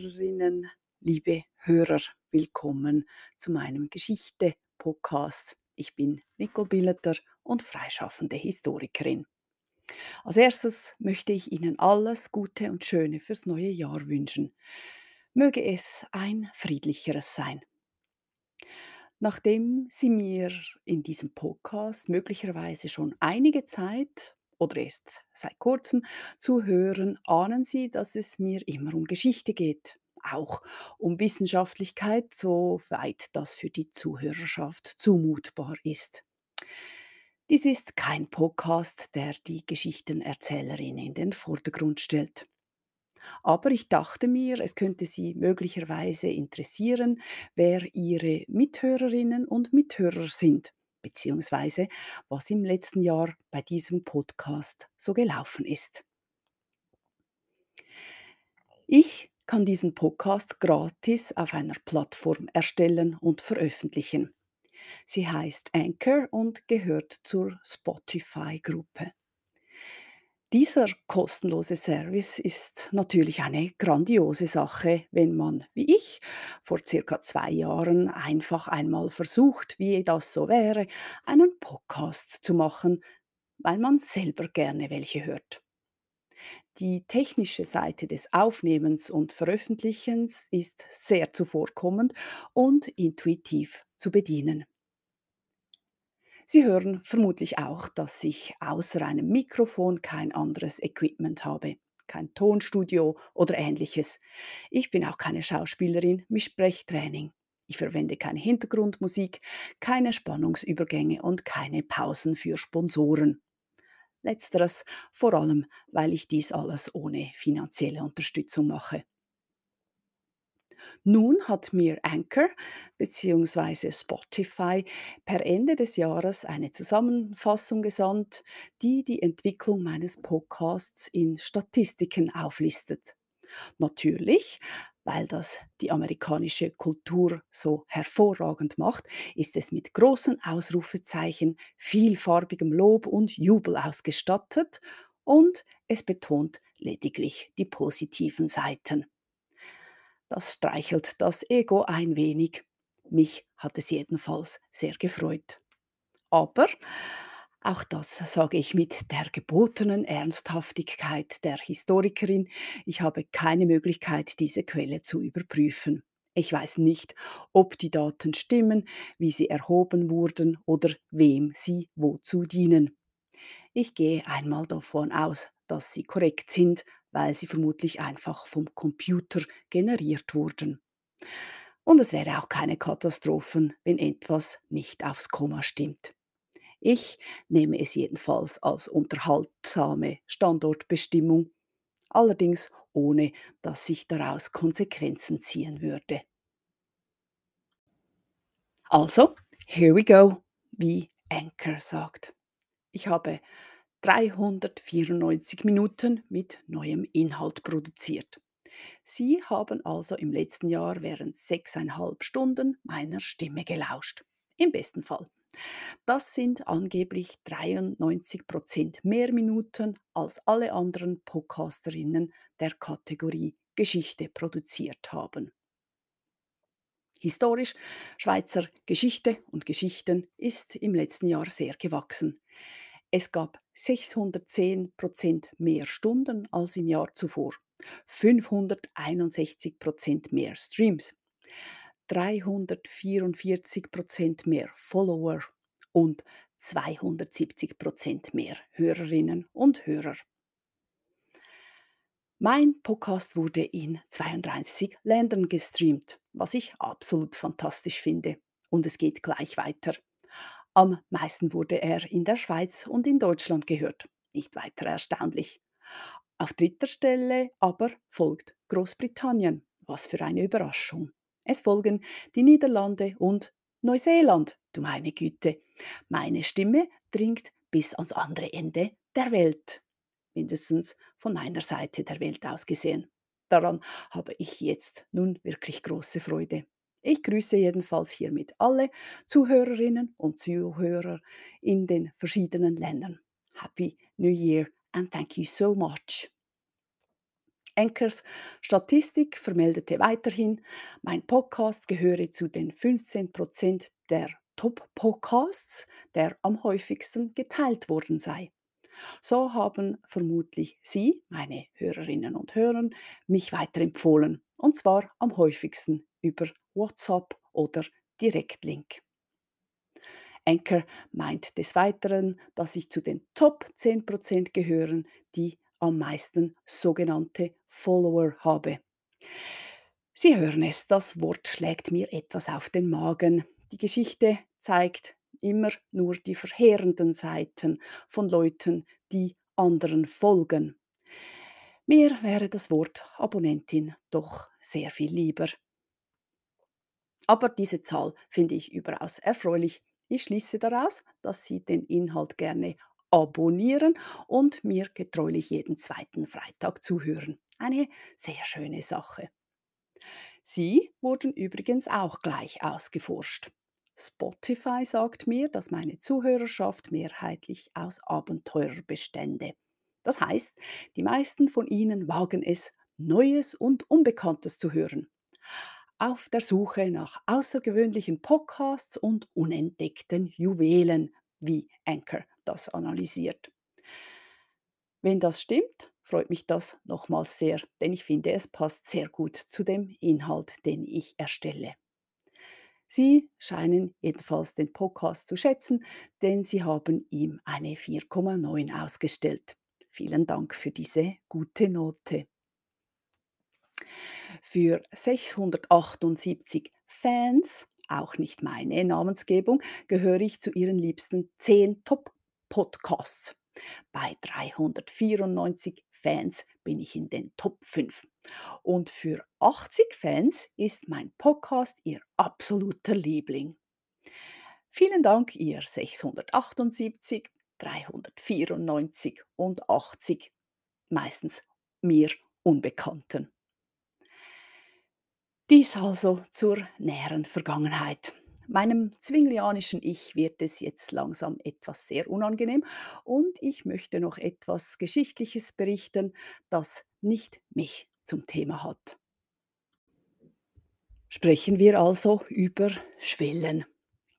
Hörerinnen, liebe Hörer, willkommen zu meinem Geschichte-Podcast. Ich bin Nicole Billeter und freischaffende Historikerin. Als erstes möchte ich Ihnen alles Gute und Schöne fürs neue Jahr wünschen. Möge es ein friedlicheres sein. Nachdem Sie mir in diesem Podcast möglicherweise schon einige Zeit oder erst seit kurzem zuhören, ahnen Sie, dass es mir immer um Geschichte geht, auch um Wissenschaftlichkeit, soweit das für die Zuhörerschaft zumutbar ist. Dies ist kein Podcast, der die Geschichtenerzählerin in den Vordergrund stellt. Aber ich dachte mir, es könnte Sie möglicherweise interessieren, wer Ihre Mithörerinnen und Mithörer sind beziehungsweise was im letzten Jahr bei diesem Podcast so gelaufen ist. Ich kann diesen Podcast gratis auf einer Plattform erstellen und veröffentlichen. Sie heißt Anchor und gehört zur Spotify-Gruppe. Dieser kostenlose Service ist natürlich eine grandiose Sache, wenn man, wie ich, vor circa zwei Jahren einfach einmal versucht, wie das so wäre, einen Podcast zu machen, weil man selber gerne welche hört. Die technische Seite des Aufnehmens und Veröffentlichens ist sehr zuvorkommend und intuitiv zu bedienen. Sie hören vermutlich auch, dass ich außer einem Mikrofon kein anderes Equipment habe, kein Tonstudio oder ähnliches. Ich bin auch keine Schauspielerin mit Sprechtraining. Ich verwende keine Hintergrundmusik, keine Spannungsübergänge und keine Pausen für Sponsoren. Letzteres vor allem, weil ich dies alles ohne finanzielle Unterstützung mache. Nun hat mir Anchor bzw. Spotify per Ende des Jahres eine Zusammenfassung gesandt, die die Entwicklung meines Podcasts in Statistiken auflistet. Natürlich, weil das die amerikanische Kultur so hervorragend macht, ist es mit großen Ausrufezeichen, vielfarbigem Lob und Jubel ausgestattet und es betont lediglich die positiven Seiten. Das streichelt das Ego ein wenig. Mich hat es jedenfalls sehr gefreut. Aber auch das sage ich mit der gebotenen Ernsthaftigkeit der Historikerin. Ich habe keine Möglichkeit, diese Quelle zu überprüfen. Ich weiß nicht, ob die Daten stimmen, wie sie erhoben wurden oder wem sie wozu dienen. Ich gehe einmal davon aus, dass sie korrekt sind, weil sie vermutlich einfach vom Computer generiert wurden. Und es wäre auch keine Katastrophen, wenn etwas nicht aufs Komma stimmt. Ich nehme es jedenfalls als unterhaltsame Standortbestimmung, allerdings ohne dass sich daraus Konsequenzen ziehen würde. Also, here we go, wie Anchor sagt. Ich habe 394 Minuten mit neuem Inhalt produziert. Sie haben also im letzten Jahr während sechseinhalb Stunden meiner Stimme gelauscht. Im besten Fall. Das sind angeblich 93 Prozent mehr Minuten als alle anderen Podcasterinnen der Kategorie Geschichte produziert haben. Historisch Schweizer Geschichte und Geschichten ist im letzten Jahr sehr gewachsen. Es gab 610 Prozent mehr Stunden als im Jahr zuvor, 561 Prozent mehr Streams, 344 Prozent mehr Follower und 270 Prozent mehr Hörerinnen und Hörer. Mein Podcast wurde in 32 Ländern gestreamt, was ich absolut fantastisch finde. Und es geht gleich weiter. Am meisten wurde er in der Schweiz und in Deutschland gehört. Nicht weiter erstaunlich. Auf dritter Stelle aber folgt Großbritannien. Was für eine Überraschung. Es folgen die Niederlande und Neuseeland. Du meine Güte. Meine Stimme dringt bis ans andere Ende der Welt. Mindestens von meiner Seite der Welt aus gesehen. Daran habe ich jetzt nun wirklich große Freude. Ich grüße jedenfalls hiermit alle Zuhörerinnen und Zuhörer in den verschiedenen Ländern. Happy New Year and thank you so much. Anchors Statistik vermeldete weiterhin, mein Podcast gehöre zu den 15% der Top-Podcasts, der am häufigsten geteilt worden sei. So haben vermutlich Sie, meine Hörerinnen und Hörer, mich weiterempfohlen, und zwar am häufigsten über WhatsApp oder Direktlink. Anchor meint des Weiteren, dass ich zu den Top 10% gehören, die am meisten sogenannte Follower habe. Sie hören es, das Wort schlägt mir etwas auf den Magen. Die Geschichte zeigt immer nur die verheerenden Seiten von Leuten, die anderen folgen. Mir wäre das Wort Abonnentin doch sehr viel lieber. Aber diese Zahl finde ich überaus erfreulich. Ich schließe daraus, dass Sie den Inhalt gerne abonnieren und mir getreulich jeden zweiten Freitag zuhören. Eine sehr schöne Sache. Sie wurden übrigens auch gleich ausgeforscht. Spotify sagt mir, dass meine Zuhörerschaft mehrheitlich aus Abenteurer bestände. Das heißt, die meisten von ihnen wagen es, Neues und Unbekanntes zu hören. Auf der Suche nach außergewöhnlichen Podcasts und unentdeckten Juwelen, wie Anchor das analysiert. Wenn das stimmt, freut mich das nochmals sehr, denn ich finde, es passt sehr gut zu dem Inhalt, den ich erstelle. Sie scheinen jedenfalls den Podcast zu schätzen, denn Sie haben ihm eine 4,9 ausgestellt. Vielen Dank für diese gute Note. Für 678 Fans, auch nicht meine Namensgebung, gehöre ich zu Ihren liebsten 10 Top-Podcasts. Bei 394 Fans bin ich in den Top 5. Und für 80 Fans ist mein Podcast Ihr absoluter Liebling. Vielen Dank, ihr 678, 394 und 80, meistens mir Unbekannten. Dies also zur näheren Vergangenheit. Meinem zwinglianischen Ich wird es jetzt langsam etwas sehr unangenehm und ich möchte noch etwas Geschichtliches berichten, das nicht mich zum Thema hat. Sprechen wir also über Schwellen.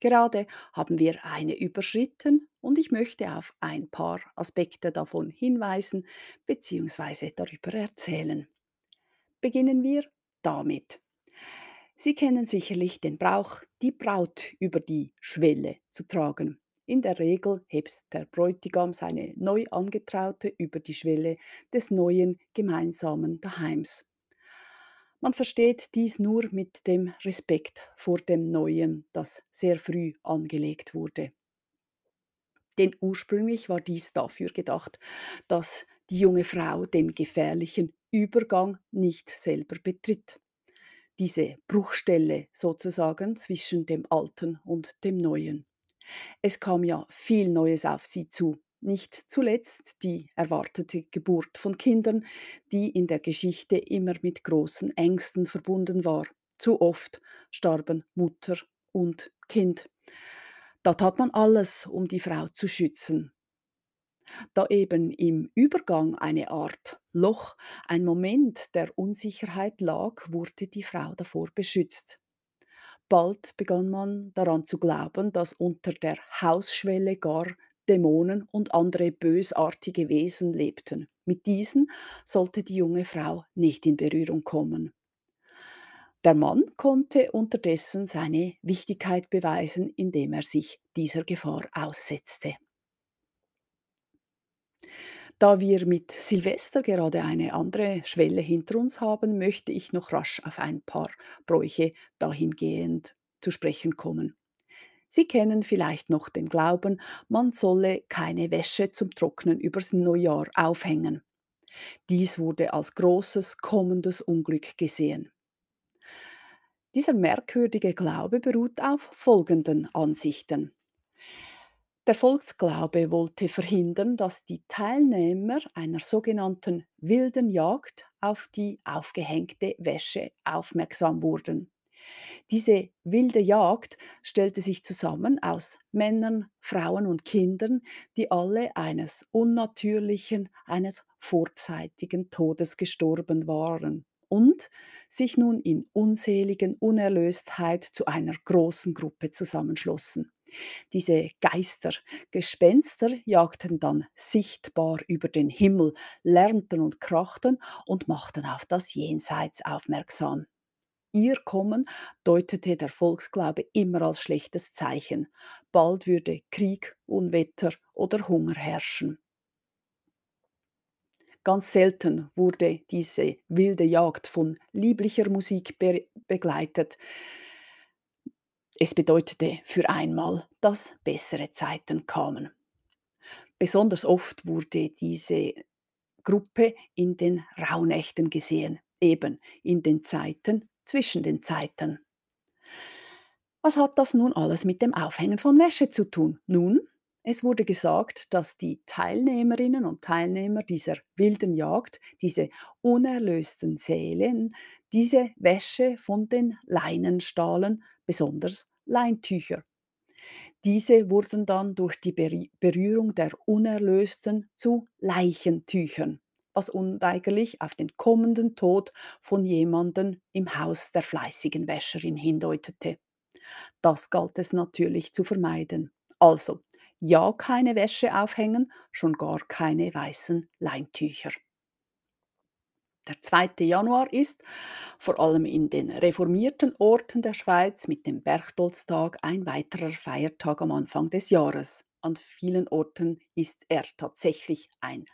Gerade haben wir eine überschritten und ich möchte auf ein paar Aspekte davon hinweisen bzw. darüber erzählen. Beginnen wir damit. Sie kennen sicherlich den Brauch, die Braut über die Schwelle zu tragen. In der Regel hebt der Bräutigam seine neu angetraute über die Schwelle des neuen gemeinsamen Daheims. Man versteht dies nur mit dem Respekt vor dem Neuen, das sehr früh angelegt wurde. Denn ursprünglich war dies dafür gedacht, dass die junge Frau den gefährlichen Übergang nicht selber betritt diese Bruchstelle sozusagen zwischen dem Alten und dem Neuen. Es kam ja viel Neues auf sie zu, nicht zuletzt die erwartete Geburt von Kindern, die in der Geschichte immer mit großen Ängsten verbunden war. Zu oft starben Mutter und Kind. Da tat man alles, um die Frau zu schützen, da eben im Übergang eine Art Loch, ein Moment der Unsicherheit lag, wurde die Frau davor beschützt. Bald begann man daran zu glauben, dass unter der Hausschwelle gar Dämonen und andere bösartige Wesen lebten. Mit diesen sollte die junge Frau nicht in Berührung kommen. Der Mann konnte unterdessen seine Wichtigkeit beweisen, indem er sich dieser Gefahr aussetzte. Da wir mit Silvester gerade eine andere Schwelle hinter uns haben, möchte ich noch rasch auf ein paar Bräuche dahingehend zu sprechen kommen. Sie kennen vielleicht noch den Glauben, man solle keine Wäsche zum Trocknen übers Neujahr aufhängen. Dies wurde als großes kommendes Unglück gesehen. Dieser merkwürdige Glaube beruht auf folgenden Ansichten. Der Volksglaube wollte verhindern, dass die Teilnehmer einer sogenannten wilden Jagd auf die aufgehängte Wäsche aufmerksam wurden. Diese wilde Jagd stellte sich zusammen aus Männern, Frauen und Kindern, die alle eines unnatürlichen, eines vorzeitigen Todes gestorben waren und sich nun in unseligen Unerlöstheit zu einer großen Gruppe zusammenschlossen. Diese Geister, Gespenster jagten dann sichtbar über den Himmel, lärmten und krachten und machten auf das Jenseits aufmerksam. Ihr Kommen deutete der Volksglaube immer als schlechtes Zeichen. Bald würde Krieg, Unwetter oder Hunger herrschen. Ganz selten wurde diese wilde Jagd von lieblicher Musik be begleitet. Es bedeutete für einmal, dass bessere Zeiten kamen. Besonders oft wurde diese Gruppe in den Rauhnächten gesehen, eben in den Zeiten zwischen den Zeiten. Was hat das nun alles mit dem Aufhängen von Wäsche zu tun? Nun, es wurde gesagt, dass die Teilnehmerinnen und Teilnehmer dieser wilden Jagd, diese unerlösten Seelen, diese Wäsche von den Leinen stahlen, besonders Leintücher. Diese wurden dann durch die Berührung der Unerlösten zu Leichentüchern was unweigerlich auf den kommenden Tod von jemandem im Haus der fleißigen Wäscherin hindeutete. Das galt es natürlich zu vermeiden. Also, ja keine Wäsche aufhängen, schon gar keine weißen Leintücher. Der 2. Januar ist, vor allem in den reformierten Orten der Schweiz, mit dem Berchtolztag ein weiterer Feiertag am Anfang des Jahres. An vielen Orten ist er tatsächlich ein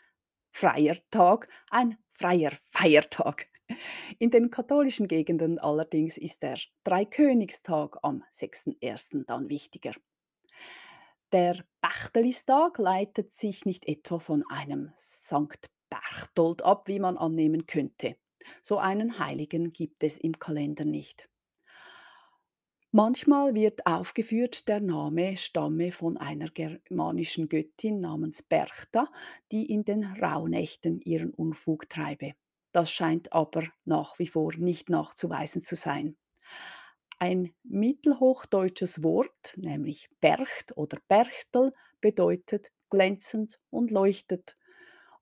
freier Tag, ein freier Feiertag. In den katholischen Gegenden allerdings ist der Dreikönigstag am 6.1. dann wichtiger. Der Bechtelistag leitet sich nicht etwa von einem Sankt Berchtold ab, wie man annehmen könnte. So einen Heiligen gibt es im Kalender nicht. Manchmal wird aufgeführt, der Name stamme von einer germanischen Göttin namens Berchta, die in den Rauhnächten ihren Unfug treibe. Das scheint aber nach wie vor nicht nachzuweisen zu sein. Ein mittelhochdeutsches Wort, nämlich Bercht oder Berchtel, bedeutet glänzend und leuchtet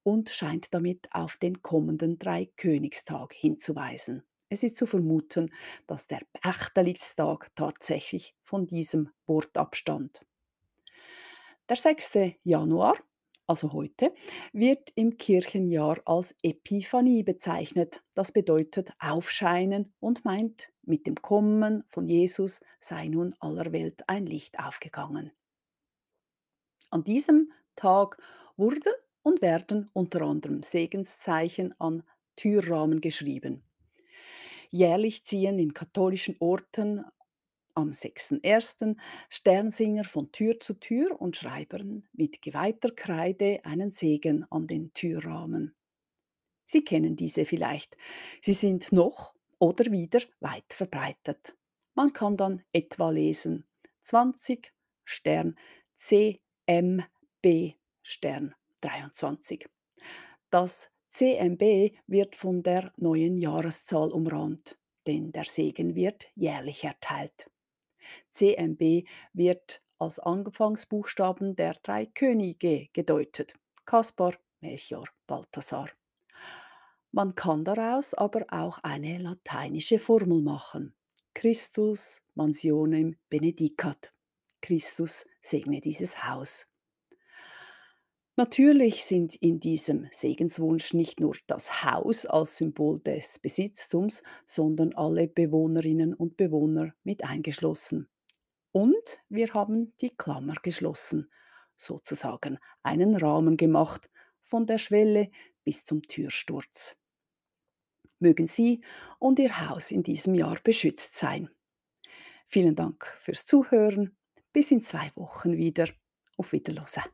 und scheint damit auf den kommenden Dreikönigstag hinzuweisen. Es ist zu vermuten, dass der Bechtelistag tatsächlich von diesem Wort abstammt. Der 6. Januar, also heute, wird im Kirchenjahr als Epiphanie bezeichnet. Das bedeutet Aufscheinen und meint, mit dem Kommen von Jesus sei nun aller Welt ein Licht aufgegangen. An diesem Tag wurden und werden unter anderem Segenszeichen an Türrahmen geschrieben. Jährlich ziehen in katholischen Orten am 6.1. Sternsinger von Tür zu Tür und schreiben mit geweihter Kreide einen Segen an den Türrahmen. Sie kennen diese vielleicht. Sie sind noch oder wieder weit verbreitet. Man kann dann etwa lesen 20 Stern CMB Stern 23. Das CMB wird von der neuen Jahreszahl umrahmt, denn der Segen wird jährlich erteilt. CMB wird als Anfangsbuchstaben der drei Könige gedeutet: Kaspar, Melchior, Balthasar. Man kann daraus aber auch eine lateinische Formel machen. Christus mansionem benedicat. Christus segne dieses Haus. Natürlich sind in diesem Segenswunsch nicht nur das Haus als Symbol des Besitztums, sondern alle Bewohnerinnen und Bewohner mit eingeschlossen. Und wir haben die Klammer geschlossen, sozusagen einen Rahmen gemacht, von der Schwelle bis zum Türsturz. Mögen Sie und Ihr Haus in diesem Jahr beschützt sein. Vielen Dank fürs Zuhören. Bis in zwei Wochen wieder. Auf Wiederhören.